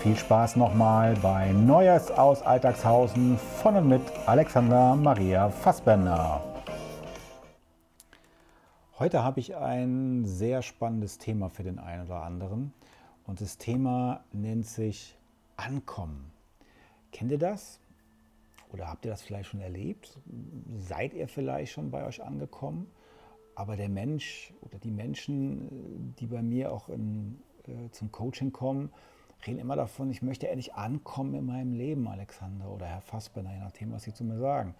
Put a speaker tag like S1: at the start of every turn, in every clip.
S1: viel Spaß nochmal bei Neues aus Alltagshausen von und mit Alexander Maria Fassbender. Heute habe ich ein sehr spannendes Thema für den einen oder anderen und das Thema nennt sich Ankommen. Kennt ihr das? Oder habt ihr das vielleicht schon erlebt? Seid ihr vielleicht schon bei euch angekommen? Aber der Mensch oder die Menschen, die bei mir auch in, äh, zum Coaching kommen, reden immer davon, ich möchte endlich ankommen in meinem Leben, Alexander oder Herr Fassbender, je nachdem, was Sie zu mir sagen.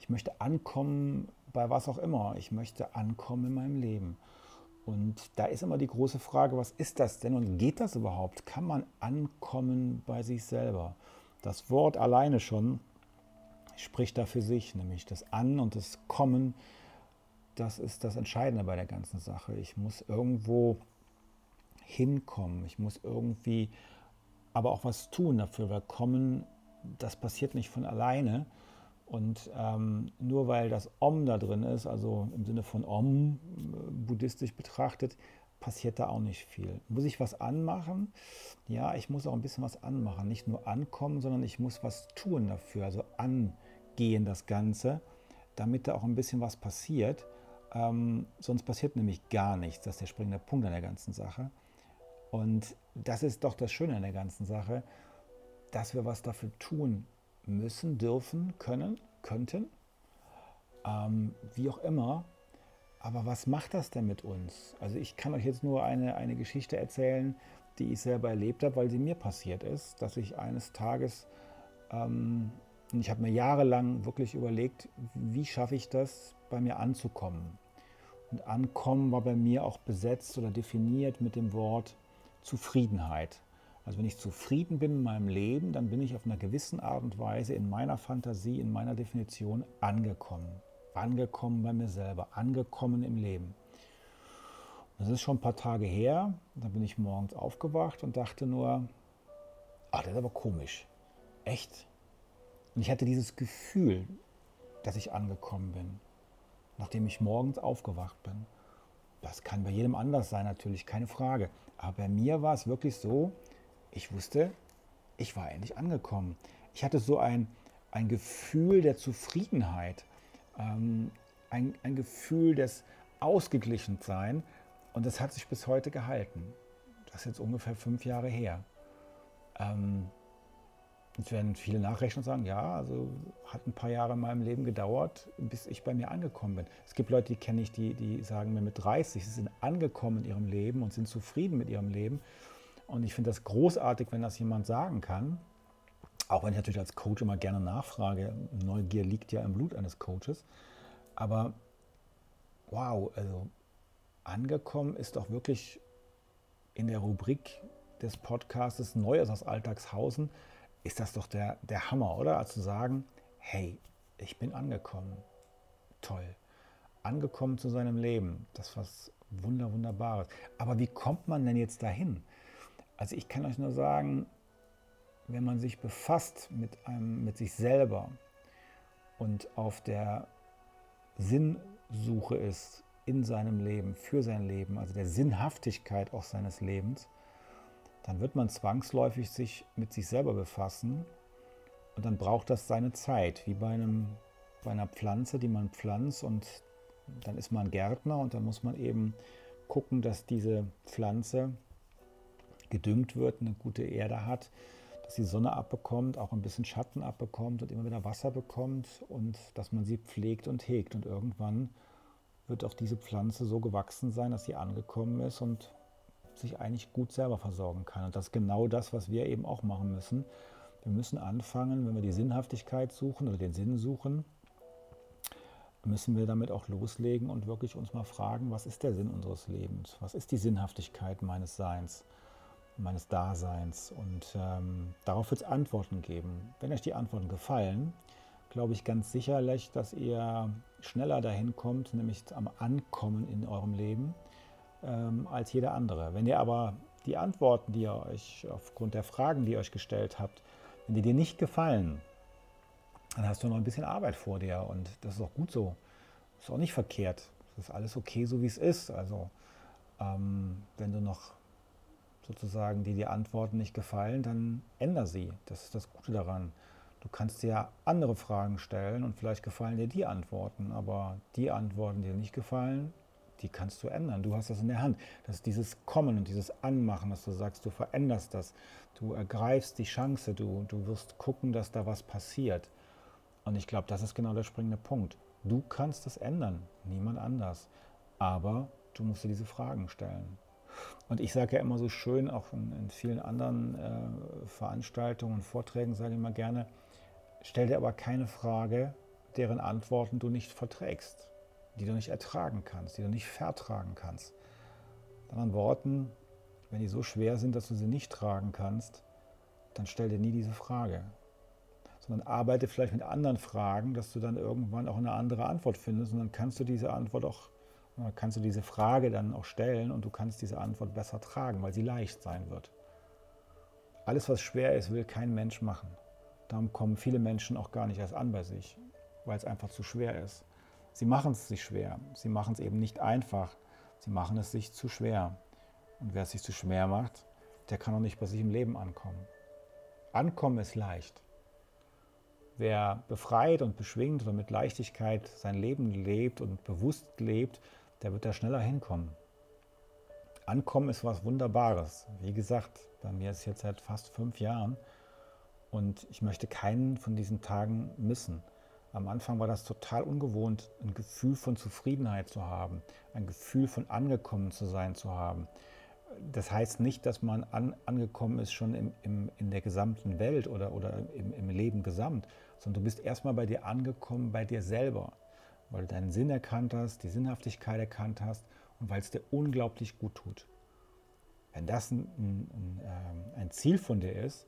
S1: Ich möchte ankommen bei was auch immer. Ich möchte ankommen in meinem Leben. Und da ist immer die große Frage, was ist das denn und geht das überhaupt? Kann man ankommen bei sich selber? Das Wort alleine schon spricht da für sich, nämlich das An und das Kommen, das ist das Entscheidende bei der ganzen Sache. Ich muss irgendwo hinkommen, ich muss irgendwie aber auch was tun dafür, weil Kommen, das passiert nicht von alleine. Und ähm, nur weil das Om da drin ist, also im Sinne von Om, äh, buddhistisch betrachtet, passiert da auch nicht viel. Muss ich was anmachen? Ja, ich muss auch ein bisschen was anmachen. Nicht nur ankommen, sondern ich muss was tun dafür, also angehen das Ganze, damit da auch ein bisschen was passiert. Ähm, sonst passiert nämlich gar nichts. Das ist der springende Punkt an der ganzen Sache. Und das ist doch das Schöne an der ganzen Sache, dass wir was dafür tun müssen, dürfen, können, könnten, ähm, wie auch immer, aber was macht das denn mit uns? Also ich kann euch jetzt nur eine, eine Geschichte erzählen, die ich selber erlebt habe, weil sie mir passiert ist, dass ich eines Tages, ähm, ich habe mir jahrelang wirklich überlegt, wie schaffe ich das, bei mir anzukommen. Und ankommen war bei mir auch besetzt oder definiert mit dem Wort Zufriedenheit. Also wenn ich zufrieden bin in meinem Leben, dann bin ich auf einer gewissen Art und Weise in meiner Fantasie, in meiner Definition angekommen angekommen bei mir selber, angekommen im Leben. Das ist schon ein paar Tage her. Da bin ich morgens aufgewacht und dachte nur, ach, das ist aber komisch. Echt? Und ich hatte dieses Gefühl, dass ich angekommen bin, nachdem ich morgens aufgewacht bin. Das kann bei jedem anders sein, natürlich, keine Frage. Aber bei mir war es wirklich so, ich wusste, ich war endlich angekommen. Ich hatte so ein, ein Gefühl der Zufriedenheit ähm, ein, ein Gefühl des Ausgeglichensein und das hat sich bis heute gehalten. Das ist jetzt ungefähr fünf Jahre her. Ähm, Jetzt werden viele nachrechnen und sagen, ja, also hat ein paar Jahre in meinem Leben gedauert, bis ich bei mir angekommen bin. Es gibt Leute, die kenne ich, die, die sagen mir mit 30, sie sind angekommen in ihrem Leben und sind zufrieden mit ihrem Leben. Und ich finde das großartig, wenn das jemand sagen kann. Auch wenn ich natürlich als Coach immer gerne nachfrage, Neugier liegt ja im Blut eines Coaches. Aber wow, also angekommen ist doch wirklich in der Rubrik des Podcasts Neues aus Alltagshausen, ist das doch der, der Hammer, oder? Also zu sagen, hey, ich bin angekommen. Toll. Angekommen zu seinem Leben. Das ist was Wunder, Wunderbares. Aber wie kommt man denn jetzt dahin? Also ich kann euch nur sagen, wenn man sich befasst mit, einem, mit sich selber und auf der Sinnsuche ist in seinem Leben, für sein Leben, also der Sinnhaftigkeit auch seines Lebens, dann wird man zwangsläufig sich mit sich selber befassen und dann braucht das seine Zeit, wie bei, einem, bei einer Pflanze, die man pflanzt und dann ist man Gärtner und dann muss man eben gucken, dass diese Pflanze gedüngt wird, eine gute Erde hat, dass die Sonne abbekommt, auch ein bisschen Schatten abbekommt und immer wieder Wasser bekommt und dass man sie pflegt und hegt. Und irgendwann wird auch diese Pflanze so gewachsen sein, dass sie angekommen ist und sich eigentlich gut selber versorgen kann. Und das ist genau das, was wir eben auch machen müssen. Wir müssen anfangen, wenn wir die Sinnhaftigkeit suchen oder den Sinn suchen, müssen wir damit auch loslegen und wirklich uns mal fragen, was ist der Sinn unseres Lebens? Was ist die Sinnhaftigkeit meines Seins, meines Daseins? Und ähm, darauf wird es Antworten geben. Wenn euch die Antworten gefallen, glaube ich ganz sicherlich, dass ihr schneller dahin kommt, nämlich am Ankommen in eurem Leben, ähm, als jeder andere. Wenn ihr aber die Antworten, die ihr euch aufgrund der Fragen, die ihr euch gestellt habt, wenn die dir nicht gefallen, dann hast du noch ein bisschen Arbeit vor dir und das ist auch gut so. Ist auch nicht verkehrt. Es ist alles okay, so wie es ist. Also, ähm, wenn du noch sozusagen dir die Antworten nicht gefallen, dann änder sie. Das ist das Gute daran. Du kannst dir andere Fragen stellen und vielleicht gefallen dir die Antworten, aber die Antworten, die dir nicht gefallen, die kannst du ändern. Du hast das in der Hand. Das ist dieses Kommen und dieses Anmachen, dass du sagst, du veränderst das. Du ergreifst die Chance, du, du wirst gucken, dass da was passiert. Und ich glaube, das ist genau der springende Punkt. Du kannst es ändern, niemand anders. Aber du musst dir diese Fragen stellen. Und ich sage ja immer so schön, auch in, in vielen anderen äh, Veranstaltungen und Vorträgen sage ich immer gerne, stell dir aber keine Frage, deren Antworten du nicht verträgst, die du nicht ertragen kannst, die du nicht vertragen kannst. Mit anderen Worten, wenn die so schwer sind, dass du sie nicht tragen kannst, dann stell dir nie diese Frage sondern arbeite vielleicht mit anderen Fragen, dass du dann irgendwann auch eine andere Antwort findest und dann kannst du diese Antwort auch, kannst du diese Frage dann auch stellen und du kannst diese Antwort besser tragen, weil sie leicht sein wird. Alles, was schwer ist, will kein Mensch machen. Darum kommen viele Menschen auch gar nicht erst an bei sich, weil es einfach zu schwer ist. Sie machen es sich schwer. Sie machen es eben nicht einfach. Sie machen es sich zu schwer. Und wer es sich zu schwer macht, der kann auch nicht bei sich im Leben ankommen. Ankommen ist leicht. Wer befreit und beschwingt oder mit Leichtigkeit sein Leben lebt und bewusst lebt, der wird da schneller hinkommen. Ankommen ist was Wunderbares. Wie gesagt, bei mir ist es jetzt seit fast fünf Jahren und ich möchte keinen von diesen Tagen missen. Am Anfang war das total ungewohnt, ein Gefühl von Zufriedenheit zu haben, ein Gefühl von angekommen zu sein zu haben das heißt nicht, dass man an, angekommen ist schon im, im, in der gesamten Welt oder, oder im, im Leben gesamt, sondern du bist erstmal bei dir angekommen, bei dir selber, weil du deinen Sinn erkannt hast, die Sinnhaftigkeit erkannt hast und weil es dir unglaublich gut tut. Wenn das ein, ein, ähm, ein Ziel von dir ist,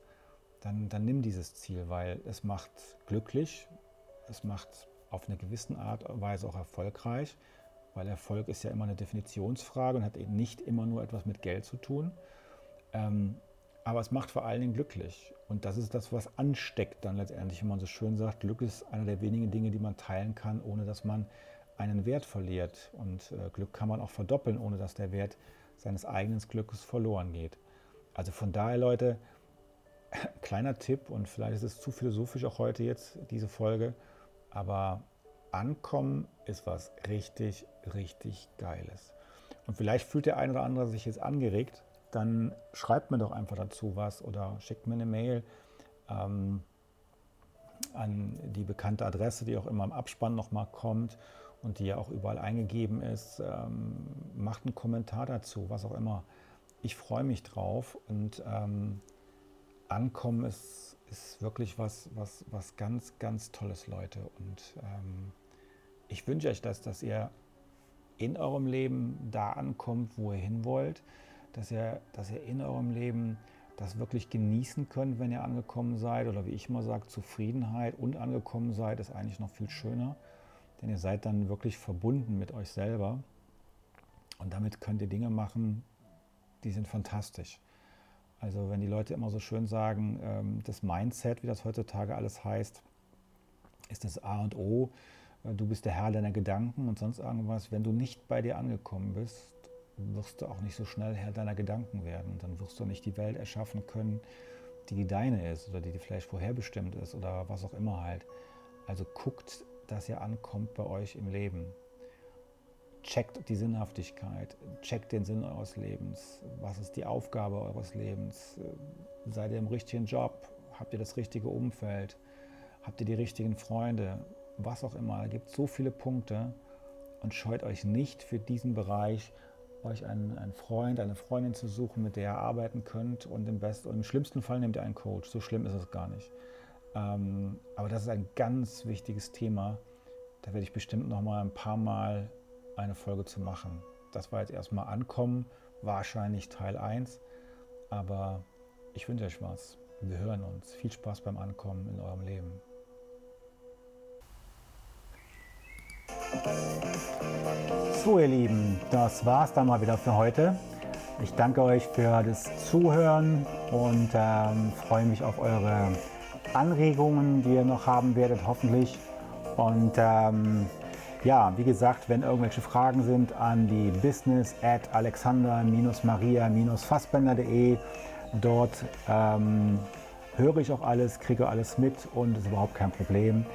S1: dann, dann nimm dieses Ziel, weil es macht glücklich, es macht auf eine gewisse Art und Weise auch erfolgreich weil Erfolg ist ja immer eine Definitionsfrage und hat eben nicht immer nur etwas mit Geld zu tun. Ähm, aber es macht vor allen Dingen glücklich. Und das ist das, was ansteckt dann letztendlich, wenn man so schön sagt, Glück ist einer der wenigen Dinge, die man teilen kann, ohne dass man einen Wert verliert. Und äh, Glück kann man auch verdoppeln, ohne dass der Wert seines eigenen Glückes verloren geht. Also von daher, Leute, kleiner Tipp und vielleicht ist es zu philosophisch auch heute jetzt, diese Folge, aber Ankommen ist was richtig, richtig Geiles. Und vielleicht fühlt der eine oder andere sich jetzt angeregt, dann schreibt mir doch einfach dazu was oder schickt mir eine Mail ähm, an die bekannte Adresse, die auch immer im Abspann nochmal kommt und die ja auch überall eingegeben ist. Ähm, macht einen Kommentar dazu, was auch immer. Ich freue mich drauf und ähm, Ankommen ist ist wirklich was, was, was ganz, ganz Tolles, Leute. Und ähm, ich wünsche euch das, dass ihr in eurem Leben da ankommt, wo ihr hin wollt, dass ihr, dass ihr in eurem Leben das wirklich genießen könnt, wenn ihr angekommen seid. Oder wie ich immer sage, Zufriedenheit und angekommen seid, ist eigentlich noch viel schöner. Denn ihr seid dann wirklich verbunden mit euch selber. Und damit könnt ihr Dinge machen, die sind fantastisch. Also wenn die Leute immer so schön sagen, ähm, das Mindset, wie das heutzutage alles heißt, ist das A und O. Äh, du bist der Herr deiner Gedanken und sonst irgendwas. Wenn du nicht bei dir angekommen bist, wirst du auch nicht so schnell Herr deiner Gedanken werden. Dann wirst du nicht die Welt erschaffen können, die die deine ist oder die, die vielleicht vorherbestimmt ist oder was auch immer halt. Also guckt, dass ihr ankommt bei euch im Leben checkt die Sinnhaftigkeit, checkt den Sinn eures Lebens. Was ist die Aufgabe eures Lebens? Seid ihr im richtigen Job? Habt ihr das richtige Umfeld? Habt ihr die richtigen Freunde? Was auch immer. Es gibt so viele Punkte und scheut euch nicht für diesen Bereich, euch einen, einen Freund, eine Freundin zu suchen, mit der ihr arbeiten könnt. Und im, besten, und im schlimmsten Fall nehmt ihr einen Coach. So schlimm ist es gar nicht. Ähm, aber das ist ein ganz wichtiges Thema. Da werde ich bestimmt noch mal ein paar Mal eine Folge zu machen. Das war jetzt erstmal Ankommen, wahrscheinlich Teil 1. Aber ich wünsche euch was. Wir hören uns. Viel Spaß beim Ankommen in eurem Leben. So ihr Lieben, das war es dann mal wieder für heute. Ich danke euch für das Zuhören und ähm, freue mich auf eure Anregungen, die ihr noch haben werdet, hoffentlich. Und ähm, ja, wie gesagt, wenn irgendwelche Fragen sind an die business at alexander-maria-fassbender.de. Dort ähm, höre ich auch alles, kriege alles mit und ist überhaupt kein Problem.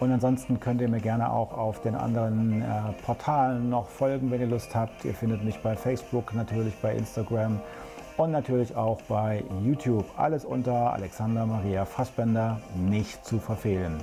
S1: Und ansonsten könnt ihr mir gerne auch auf den anderen äh, Portalen noch folgen, wenn ihr Lust habt. Ihr findet mich bei Facebook, natürlich bei Instagram und natürlich auch bei YouTube. Alles unter Alexander Maria Fassbender, nicht zu verfehlen.